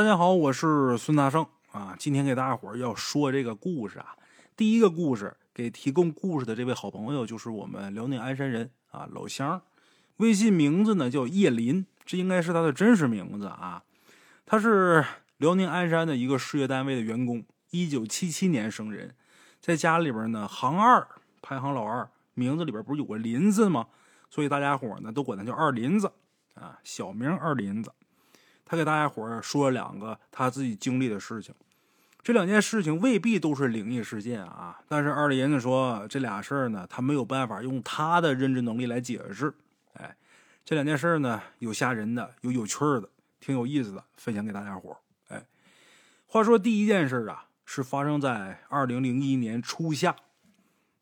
大家好，我是孙大圣啊。今天给大家伙儿要说这个故事啊。第一个故事给提供故事的这位好朋友就是我们辽宁鞍山人啊，老乡。微信名字呢叫叶林，这应该是他的真实名字啊。他是辽宁鞍山的一个事业单位的员工，一九七七年生人，在家里边呢行二，排行老二，名字里边不是有个林字吗？所以大家伙呢都管他叫二林子啊，小名二林子。他给大家伙儿说了两个他自己经历的事情，这两件事情未必都是灵异事件啊。但是二林子说这俩事儿呢，他没有办法用他的认知能力来解释。哎，这两件事儿呢，有吓人的，有有趣的，挺有意思的，分享给大家伙儿。哎，话说第一件事啊，是发生在二零零一年初夏。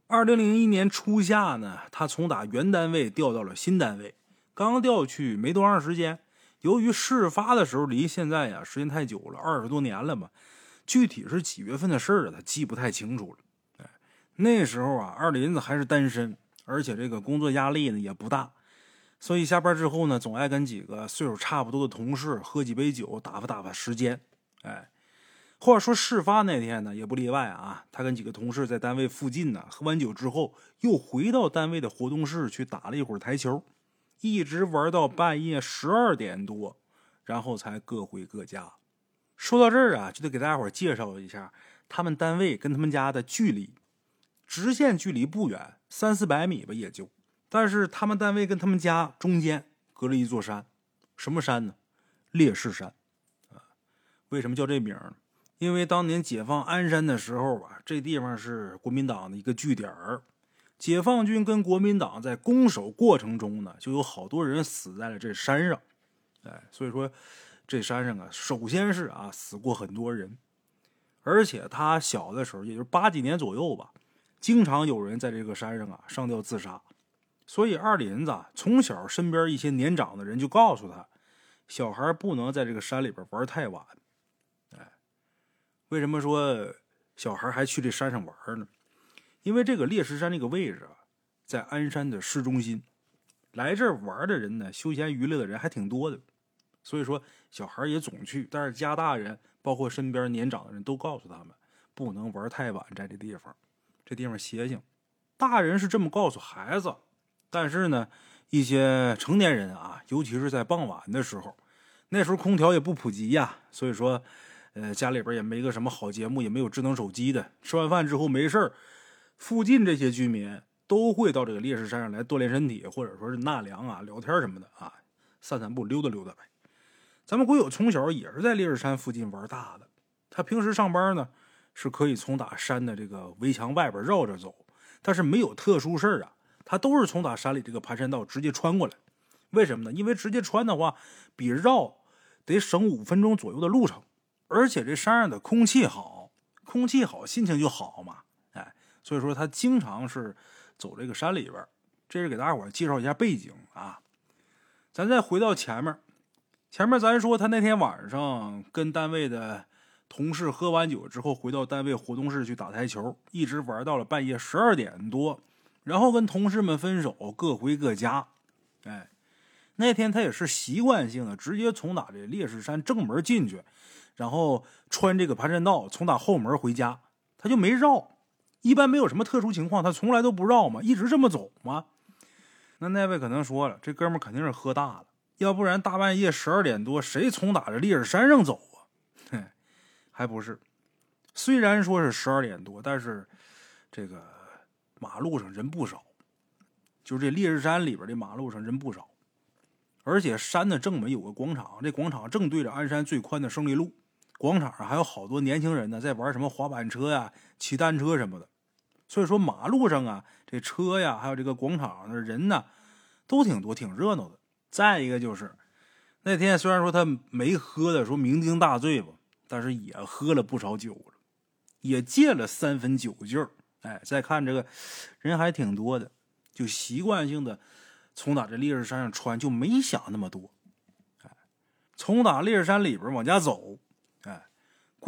二零零一年初夏呢，他从打原单位调到了新单位，刚调去没多长时间。由于事发的时候离现在呀时间太久了，二十多年了嘛，具体是几月份的事儿他记不太清楚了。哎，那时候啊，二林子还是单身，而且这个工作压力呢也不大，所以下班之后呢，总爱跟几个岁数差不多的同事喝几杯酒，打发打发时间。哎，话说事发那天呢，也不例外啊，他跟几个同事在单位附近呢喝完酒之后，又回到单位的活动室去打了一会儿台球。一直玩到半夜十二点多，然后才各回各家。说到这儿啊，就得给大家伙介绍一下他们单位跟他们家的距离。直线距离不远，三四百米吧，也就。但是他们单位跟他们家中间隔了一座山，什么山呢？烈士山。啊，为什么叫这名呢？因为当年解放鞍山的时候啊，这地方是国民党的一个据点儿。解放军跟国民党在攻守过程中呢，就有好多人死在了这山上，哎，所以说这山上啊，首先是啊死过很多人，而且他小的时候，也就是八几年左右吧，经常有人在这个山上啊上吊自杀，所以二林子从小身边一些年长的人就告诉他，小孩不能在这个山里边玩太晚，哎，为什么说小孩还去这山上玩呢？因为这个烈士山这个位置啊，在鞍山的市中心，来这儿玩的人呢，休闲娱乐的人还挺多的，所以说小孩也总去。但是家大人，包括身边年长的人都告诉他们，不能玩太晚，在这地方，这地方邪性。大人是这么告诉孩子，但是呢，一些成年人啊，尤其是在傍晚的时候，那时候空调也不普及呀，所以说，呃，家里边也没个什么好节目，也没有智能手机的，吃完饭之后没事儿。附近这些居民都会到这个烈士山上来锻炼身体，或者说是纳凉啊、聊天什么的啊，散散步、溜达溜达呗。咱们鬼友从小也是在烈士山附近玩大的，他平时上班呢是可以从打山的这个围墙外边绕着走，但是没有特殊事啊，他都是从打山里这个盘山道直接穿过来。为什么呢？因为直接穿的话比绕得省五分钟左右的路程，而且这山上的空气好，空气好心情就好嘛。所以说他经常是走这个山里边这是给大家伙介绍一下背景啊。咱再回到前面，前面咱说他那天晚上跟单位的同事喝完酒之后，回到单位活动室去打台球，一直玩到了半夜十二点多，然后跟同事们分手，各回各家。哎，那天他也是习惯性的直接从打这烈士山正门进去，然后穿这个盘山道从打后门回家，他就没绕。一般没有什么特殊情况，他从来都不绕嘛，一直这么走嘛。那那位可能说了，这哥们肯定是喝大了，要不然大半夜十二点多，谁从打着烈士山上走啊？嘿，还不是。虽然说是十二点多，但是这个马路上人不少，就这烈士山里边的马路上人不少，而且山的正门有个广场，这广场正对着鞍山最宽的胜利路。广场上还有好多年轻人呢，在玩什么滑板车呀、骑单车什么的。所以说，马路上啊，这车呀，还有这个广场上的人呢，都挺多，挺热闹的。再一个就是，那天虽然说他没喝的说酩酊大醉吧，但是也喝了不少酒了，也借了三分酒劲儿。哎，再看这个人还挺多的，就习惯性的从打这烈士山上穿，就没想那么多。哎，从打烈士山里边往家走。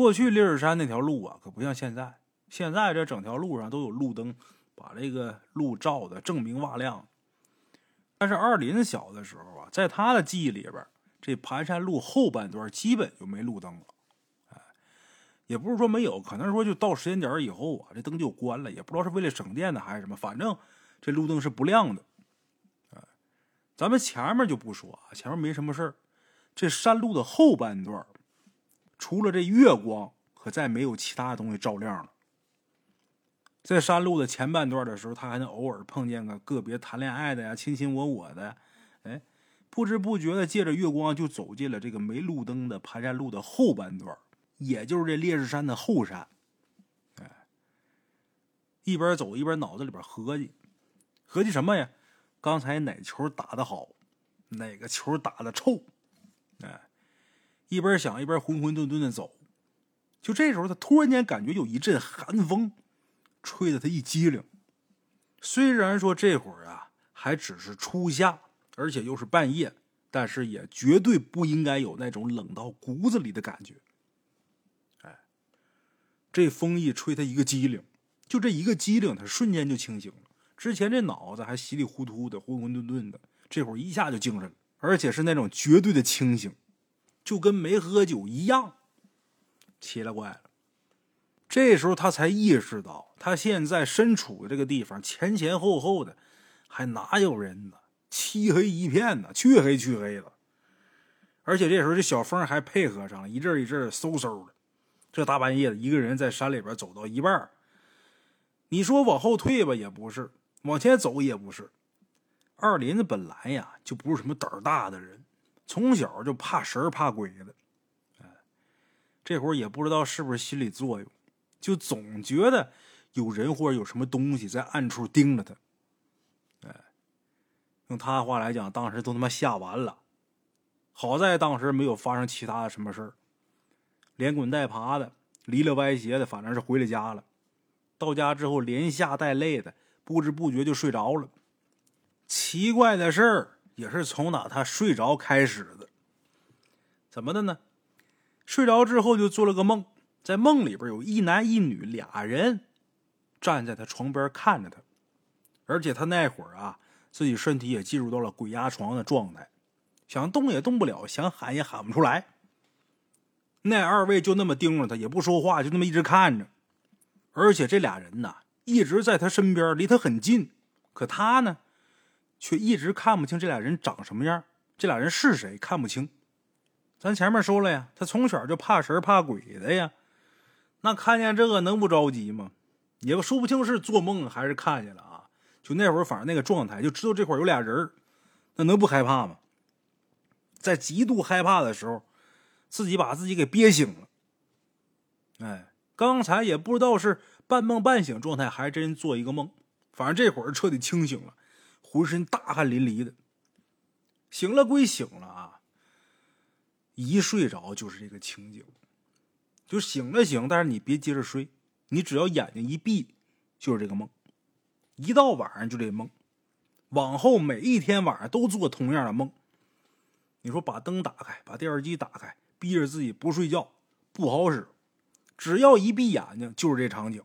过去烈士山那条路啊，可不像现在。现在这整条路上都有路灯，把这个路照的锃明瓦亮。但是二林小的时候啊，在他的记忆里边，这盘山路后半段基本就没路灯了。也不是说没有，可能说就到时间点以后啊，这灯就关了，也不知道是为了省电呢还是什么，反正这路灯是不亮的。哎，咱们前面就不说啊，前面没什么事儿。这山路的后半段，除了这月光，可再没有其他的东西照亮了。在山路的前半段的时候，他还能偶尔碰见个个别谈恋爱的呀，卿卿我我的，哎，不知不觉的借着月光就走进了这个没路灯的盘山路的后半段，也就是这烈士山的后山。哎，一边走一边脑子里边合计，合计什么呀？刚才哪球打的好，哪个球打的臭？哎，一边想一边浑浑沌沌的走。就这时候，他突然间感觉有一阵寒风。吹得他一激灵。虽然说这会儿啊还只是初夏，而且又是半夜，但是也绝对不应该有那种冷到骨子里的感觉。哎，这风一吹，他一个机灵，就这一个机灵，他瞬间就清醒了。之前这脑子还稀里糊涂的、浑浑沌沌的，这会儿一下就精神了，而且是那种绝对的清醒，就跟没喝酒一样。奇了怪了。这时候他才意识到，他现在身处的这个地方前前后后的还哪有人呢？漆黑一片呢，黢黑黢黑的。而且这时候这小风还配合上了，一阵一阵嗖嗖的。这大半夜的，一个人在山里边走到一半，你说往后退吧也不是，往前走也不是。二林子本来呀就不是什么胆儿大的人，从小就怕神怕鬼的。哎，这会儿也不知道是不是心理作用。就总觉得有人或者有什么东西在暗处盯着他，哎，用他的话来讲，当时都他妈吓完了。好在当时没有发生其他的什么事儿，连滚带爬的，离了歪斜的，反正是回了家了。到家之后连吓带累的，不知不觉就睡着了。奇怪的事儿也是从哪他睡着开始的，怎么的呢？睡着之后就做了个梦。在梦里边有一男一女俩人站在他床边看着他，而且他那会儿啊，自己身体也进入到了鬼压床的状态，想动也动不了，想喊也喊不出来。那二位就那么盯着他，也不说话，就那么一直看着。而且这俩人呢，一直在他身边，离他很近，可他呢，却一直看不清这俩人长什么样，这俩人是谁，看不清。咱前面说了呀，他从小就怕神怕鬼的呀。那看见这个能不着急吗？也不说不清是做梦还是看见了啊！就那会儿，反正那个状态，就知道这块有俩人那能不害怕吗？在极度害怕的时候，自己把自己给憋醒了。哎，刚才也不知道是半梦半醒状态，还真做一个梦。反正这会儿彻底清醒了，浑身大汗淋漓的。醒了归醒了啊，一睡着就是这个情景。就醒了醒，但是你别接着睡，你只要眼睛一闭，就是这个梦。一到晚上就这梦，往后每一天晚上都做同样的梦。你说把灯打开，把电视机打开，逼着自己不睡觉不好使。只要一闭眼睛，就是这场景。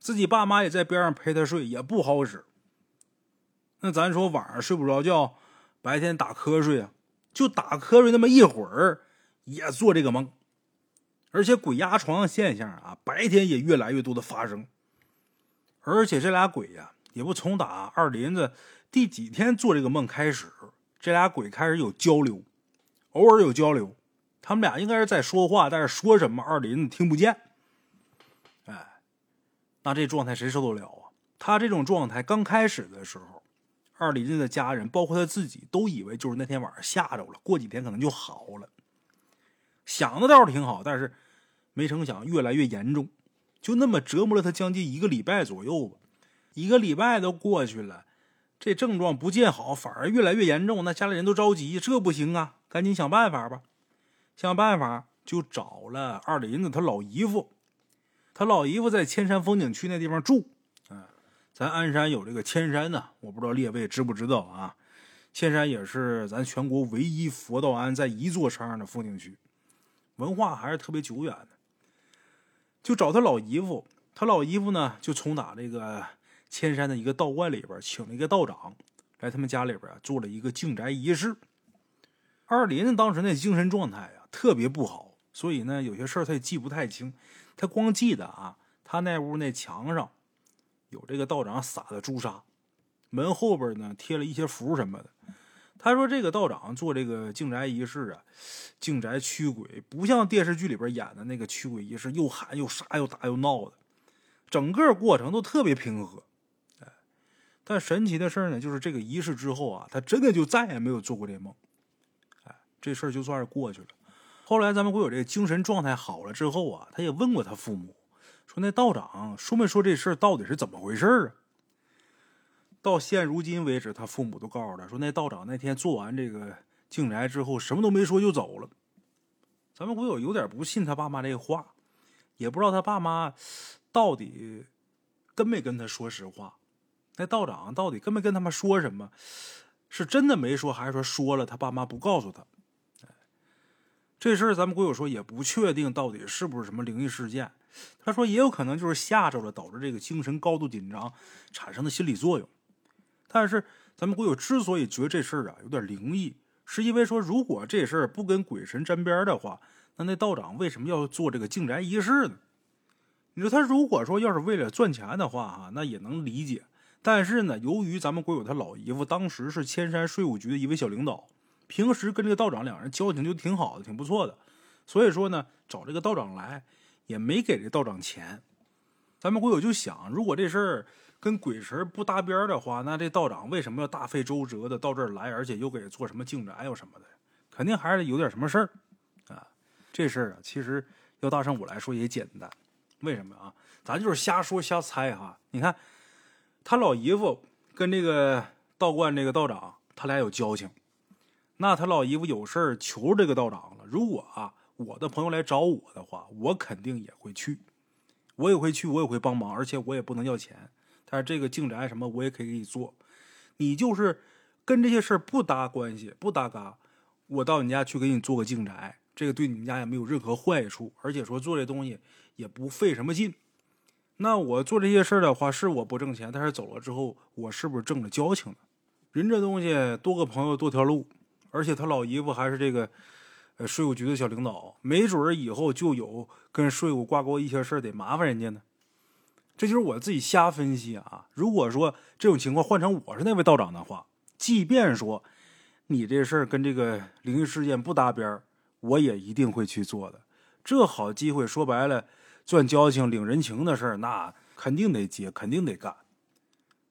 自己爸妈也在边上陪他睡，也不好使。那咱说晚上睡不着觉，白天打瞌睡啊，就打瞌睡那么一会儿，也做这个梦。而且鬼压床的现象啊，白天也越来越多的发生。而且这俩鬼呀，也不从打二林子第几天做这个梦开始，这俩鬼开始有交流，偶尔有交流。他们俩应该是在说话，但是说什么二林子听不见。哎，那这状态谁受得了啊？他这种状态刚开始的时候，二林子的家人，包括他自己，都以为就是那天晚上吓着了，过几天可能就好了。想的倒是挺好，但是没成想越来越严重，就那么折磨了他将近一个礼拜左右吧。一个礼拜都过去了，这症状不见好，反而越来越严重。那家里人都着急，这不行啊，赶紧想办法吧。想办法就找了二林子他老姨夫，他老姨夫在千山风景区那地方住。咱鞍山有这个千山呢，我不知道列位知不知道啊？千山也是咱全国唯一佛道庵在一座山上的风景区。文化还是特别久远的，就找他老姨夫。他老姨夫呢，就从打这个千山的一个道观里边请了一个道长来他们家里边做了一个净宅仪式。二林当时那精神状态啊特别不好，所以呢有些事儿他也记不太清，他光记得啊，他那屋那墙上有这个道长撒的朱砂，门后边呢贴了一些符什么的。他说这个道长做这个净宅仪式啊，净宅驱鬼，不像电视剧里边演的那个驱鬼仪式，又喊又杀又打又闹的，整个过程都特别平和。哎，但神奇的事呢，就是这个仪式之后啊，他真的就再也没有做过这梦。哎，这事儿就算是过去了。后来咱们会有这个精神状态好了之后啊，他也问过他父母，说那道长说没说这事儿到底是怎么回事啊？到现如今为止，他父母都告诉他说，那道长那天做完这个净宅之后，什么都没说就走了。咱们会有有点不信他爸妈这话，也不知道他爸妈到底跟没跟他说实话。那道长到底跟没跟他们说什么？是真的没说，还是说说了他爸妈不告诉他？这事儿咱们鬼友说也不确定，到底是不是什么灵异事件？他说也有可能就是吓着了，导致这个精神高度紧张产生的心理作用。但是，咱们鬼友之所以觉得这事儿啊有点灵异，是因为说，如果这事儿不跟鬼神沾边的话，那那道长为什么要做这个净宅仪式呢？你说他如果说要是为了赚钱的话，哈，那也能理解。但是呢，由于咱们鬼友他老姨夫当时是千山税务局的一位小领导，平时跟这个道长两人交情就挺好的，挺不错的，所以说呢，找这个道长来也没给这道长钱。咱们鬼友就想，如果这事儿……跟鬼神不搭边的话，那这道长为什么要大费周折的到这儿来，而且又给做什么净宅又什么的？肯定还是有点什么事儿啊！这事儿啊，其实要大圣我来说也简单。为什么啊？咱就是瞎说瞎猜哈。你看，他老姨夫跟这个道观这个道长，他俩有交情。那他老姨夫有事儿求这个道长了。如果啊，我的朋友来找我的话，我肯定也会去，我也会去，我也会帮忙，而且我也不能要钱。但是这个净宅什么我也可以给你做，你就是跟这些事儿不搭关系不搭嘎，我到你家去给你做个净宅，这个对你们家也没有任何坏处，而且说做这东西也不费什么劲。那我做这些事儿的话，是我不挣钱，但是走了之后，我是不是挣了交情了？人这东西多个朋友多条路，而且他老姨夫还是这个呃税务局的小领导，没准儿以后就有跟税务挂钩一些事儿得麻烦人家呢。这就是我自己瞎分析啊！如果说这种情况换成我是那位道长的话，即便说你这事儿跟这个灵异事件不搭边我也一定会去做的。这好机会，说白了赚交情、领人情的事儿，那肯定得接，肯定得干。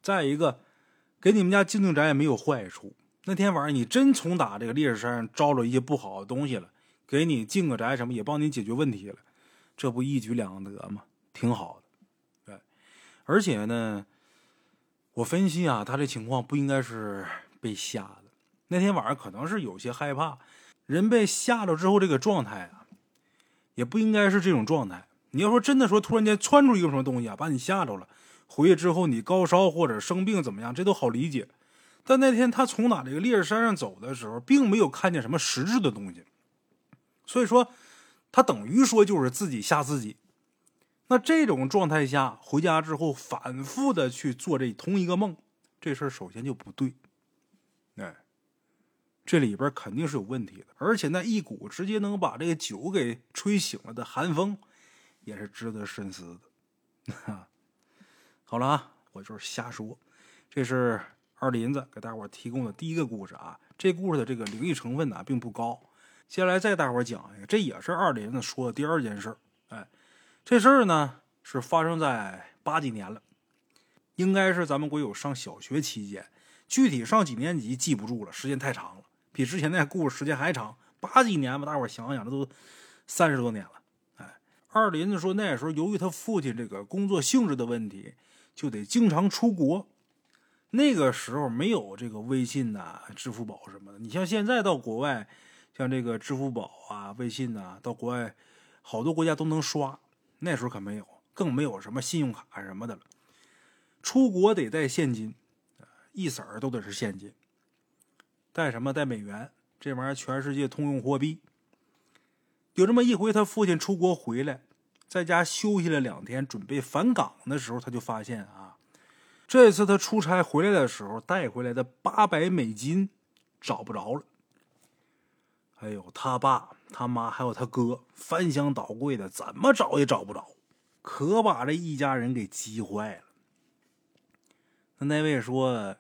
再一个，给你们家净净宅也没有坏处。那天晚上你真从打这个烈士山上招了一些不好的东西了，给你进个宅什么也帮你解决问题了，这不一举两得吗？挺好的。对而且呢，我分析啊，他这情况不应该是被吓的。那天晚上可能是有些害怕，人被吓着之后，这个状态啊，也不应该是这种状态。你要说真的说，突然间窜出一个什么东西啊，把你吓着了，回去之后你高烧或者生病怎么样，这都好理解。但那天他从哪这个烈士山上走的时候，并没有看见什么实质的东西，所以说他等于说就是自己吓自己。那这种状态下回家之后反复的去做这同一个梦，这事儿首先就不对，哎，这里边肯定是有问题的。而且那一股直接能把这个酒给吹醒了的寒风，也是值得深思的。好了啊，我就是瞎说。这是二林子给大伙提供的第一个故事啊。这故事的这个灵异成分呢并不高。接下来再大伙讲一个，这也是二林子说的第二件事哎。这事儿呢是发生在八几年了，应该是咱们国友上小学期间，具体上几年级记不住了，时间太长了，比之前那故事时间还长。八几年吧，大伙想想，这都三十多年了。哎，二林子说那时候由于他父亲这个工作性质的问题，就得经常出国。那个时候没有这个微信呐、支付宝什么的。你像现在到国外，像这个支付宝啊、微信呐，到国外好多国家都能刷。那时候可没有，更没有什么信用卡什么的了。出国得带现金，一色儿都得是现金。带什么？带美元，这玩意儿全世界通用货币。有这么一回，他父亲出国回来，在家休息了两天，准备返岗的时候，他就发现啊，这次他出差回来的时候带回来的八百美金找不着了。哎呦，他爸、他妈还有他哥翻箱倒柜的，怎么找也找不着，可把这一家人给急坏了。那那位说，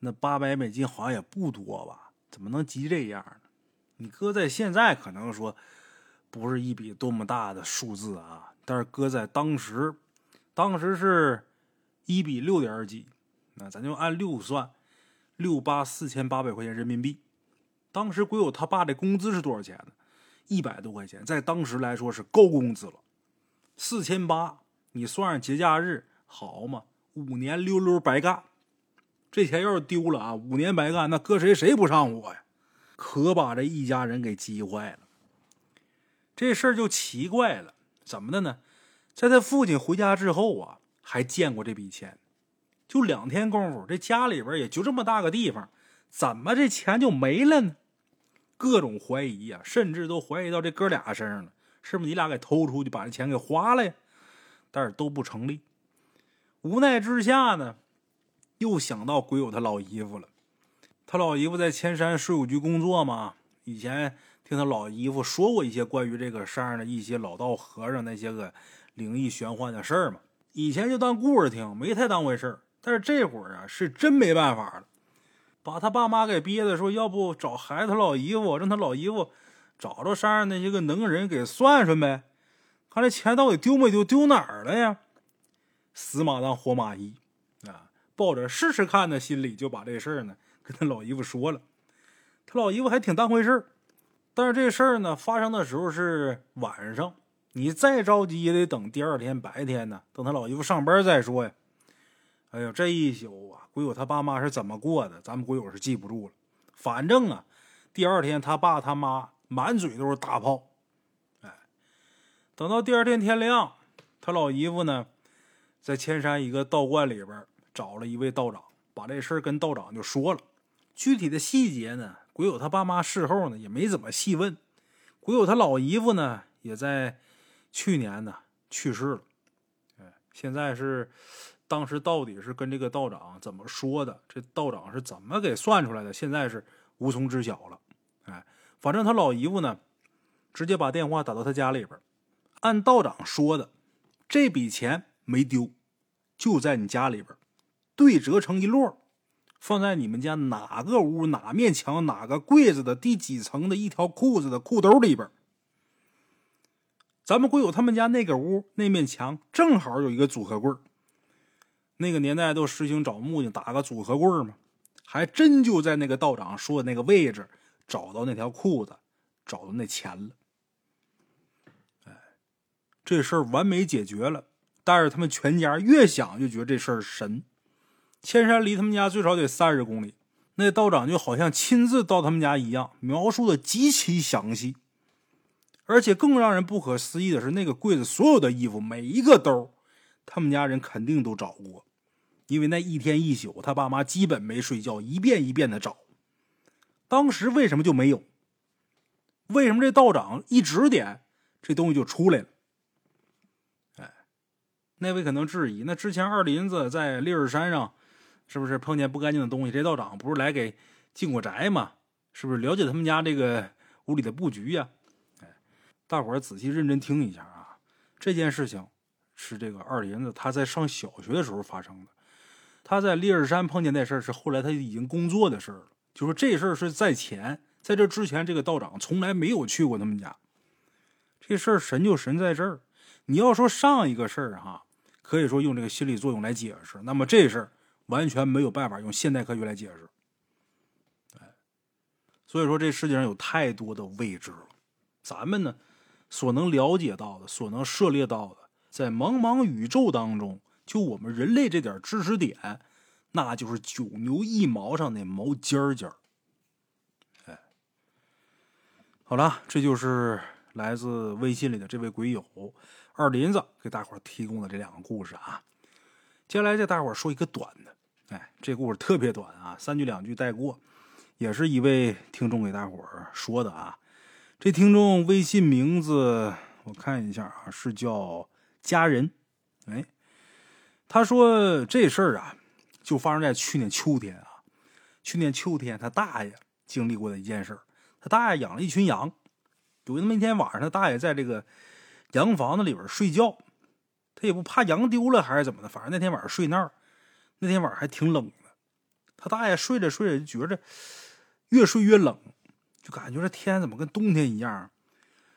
那八百美金好像也不多吧？怎么能急这样呢？你搁在现在可能说不是一笔多么大的数字啊，但是搁在当时，当时是一比六点几，那咱就按六算，六八四千八百块钱人民币。当时鬼友他爸的工资是多少钱呢？一百多块钱，在当时来说是高工资了。四千八，你算上节假日，好嘛？五年溜溜白干，这钱要是丢了啊，五年白干，那搁谁谁不上火呀？可把这一家人给急坏了。这事儿就奇怪了，怎么的呢？在他父亲回家之后啊，还见过这笔钱，就两天功夫，这家里边也就这么大个地方，怎么这钱就没了呢？各种怀疑呀，甚至都怀疑到这哥俩身上了，是不是你俩给偷出去把这钱给花了呀？但是都不成立。无奈之下呢，又想到鬼友他老姨夫了。他老姨夫在千山税务局工作嘛，以前听他老姨夫说过一些关于这个山上的一些老道和尚那些个灵异玄幻的事儿嘛。以前就当故事听，没太当回事儿。但是这会儿啊，是真没办法了，把他爸妈给憋的说，要不找孩子他老姨夫，让他老姨夫找着山上那些个能人给算算呗，看这钱到底丢没丢，丢哪儿了呀？死马当活马医，啊，抱着试试看的心理，就把这事儿呢跟他老姨夫说了。他老姨夫还挺当回事儿，但是这事儿呢发生的时候是晚上，你再着急也得等第二天白天呢，等他老姨夫上班再说呀。哎呦，这一宿啊，鬼友他爸妈是怎么过的，咱们鬼友是记不住了。反正啊，第二天他爸他妈满嘴都是大炮。哎，等到第二天天亮，他老姨夫呢。在千山一个道观里边找了一位道长，把这事儿跟道长就说了。具体的细节呢，鬼友他爸妈事后呢也没怎么细问。鬼友他老姨夫呢也在去年呢去世了。哎，现在是当时到底是跟这个道长怎么说的？这道长是怎么给算出来的？现在是无从知晓了。哎，反正他老姨夫呢，直接把电话打到他家里边，按道长说的，这笔钱没丢。就在你家里边，对折成一摞，放在你们家哪个屋、哪面墙、哪个柜子的第几层的一条裤子的裤兜里边。咱们会有他们家那个屋那面墙正好有一个组合柜那个年代都实行找木匠打个组合柜嘛，还真就在那个道长说的那个位置找到那条裤子，找到那钱了。哎，这事儿完美解决了。但是他们全家越想就觉得这事儿神。千山离他们家最少得三十公里，那道长就好像亲自到他们家一样，描述的极其详细。而且更让人不可思议的是，那个柜子所有的衣服每一个兜，他们家人肯定都找过，因为那一天一宿，他爸妈基本没睡觉，一遍一遍的找。当时为什么就没有？为什么这道长一指点，这东西就出来了？哎那位可能质疑：那之前二林子在烈日山上，是不是碰见不干净的东西？这道长不是来给进过宅吗？是不是了解他们家这个屋里的布局呀？大伙儿仔细认真听一下啊！这件事情是这个二林子他在上小学的时候发生的。他在烈日山碰见那事儿是后来他已经工作的事儿了。就说这事儿是在前，在这之前，这个道长从来没有去过他们家。这事儿神就神在这儿。你要说上一个事儿哈。可以说用这个心理作用来解释，那么这事儿完全没有办法用现代科学来解释。哎，所以说这世界上有太多的未知了，咱们呢所能了解到的、所能涉猎到的，在茫茫宇宙当中，就我们人类这点知识点，那就是九牛一毛上那毛尖尖儿。哎，好了，这就是来自微信里的这位鬼友。二林子给大伙提供的这两个故事啊，接下来给大伙说一个短的。哎，这故事特别短啊，三句两句带过。也是一位听众给大伙说的啊。这听众微信名字我看一下啊，是叫家人。哎，他说这事儿啊，就发生在去年秋天啊。去年秋天，他大爷经历过的一件事他大爷养了一群羊。有那么一天晚上，他大爷在这个羊房子里边睡觉，他也不怕羊丢了还是怎么的，反正那天晚上睡那儿。那天晚上还挺冷的，他大爷睡着睡着就觉着越睡越冷，就感觉这天怎么跟冬天一样。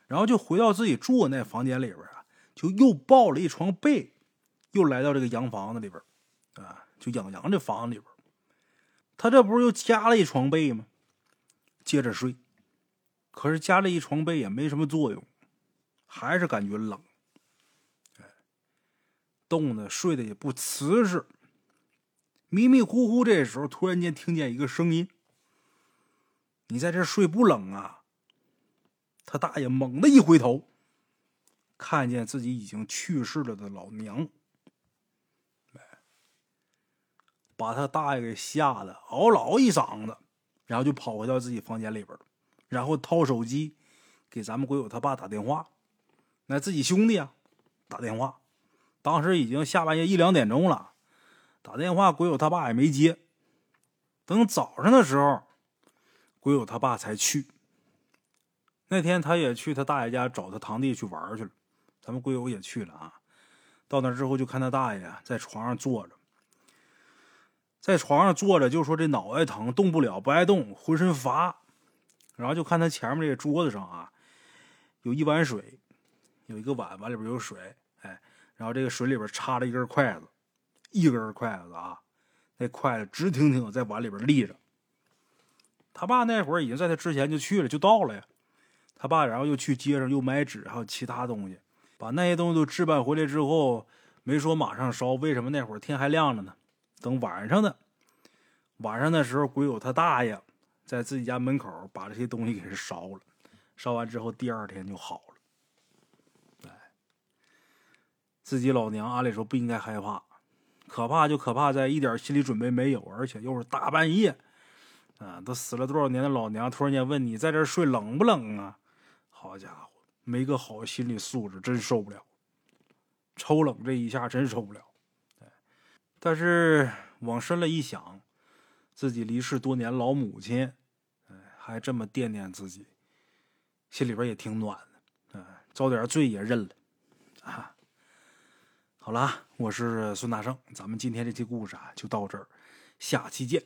然后就回到自己住的那房间里边啊，就又抱了一床被，又来到这个羊房子里边啊，就养羊这房子里边他这不是又加了一床被吗？接着睡，可是加了一床被也没什么作用，还是感觉冷。哎，冻的睡的也不瓷实。迷迷糊糊，这时候突然间听见一个声音：“你在这睡不冷啊？”他大爷猛地一回头，看见自己已经去世了的老娘，把他大爷给吓得嗷嗷一嗓子，然后就跑回到自己房间里边然后掏手机给咱们鬼友他爸打电话，那自己兄弟啊打电话，当时已经下半夜一两点钟了，打电话鬼友他爸也没接，等早上的时候，鬼友他爸才去。那天他也去他大爷家找他堂弟去玩去了，咱们龟友也去了啊。到那之后就看他大爷在床上坐着，在床上坐着就说这脑袋疼，动不了，不爱动，浑身乏。然后就看他前面这个桌子上啊，有一碗水，有一个碗，碗里边有水，哎，然后这个水里边插着一根筷子，一根筷子啊，那筷子直挺挺在碗里边立着。他爸那会儿已经在他之前就去了，就到了呀。他爸，然后又去街上又买纸，还有其他东西，把那些东西都置办回来之后，没说马上烧，为什么那会儿天还亮着呢？等晚上的，晚上的时候，鬼友他大爷在自己家门口把这些东西给烧了，烧完之后第二天就好了。哎，自己老娘按理说不应该害怕，可怕就可怕在一点心理准备没有，而且又是大半夜，啊，都死了多少年的老娘突然间问你在这睡冷不冷啊？好家伙，没个好心理素质，真受不了。抽冷这一下真受不了。但是往深了一想，自己离世多年老母亲，还这么惦念自己，心里边也挺暖的。哎，遭点罪也认了。啊，好了，我是孙大圣，咱们今天这期故事啊就到这儿，下期见。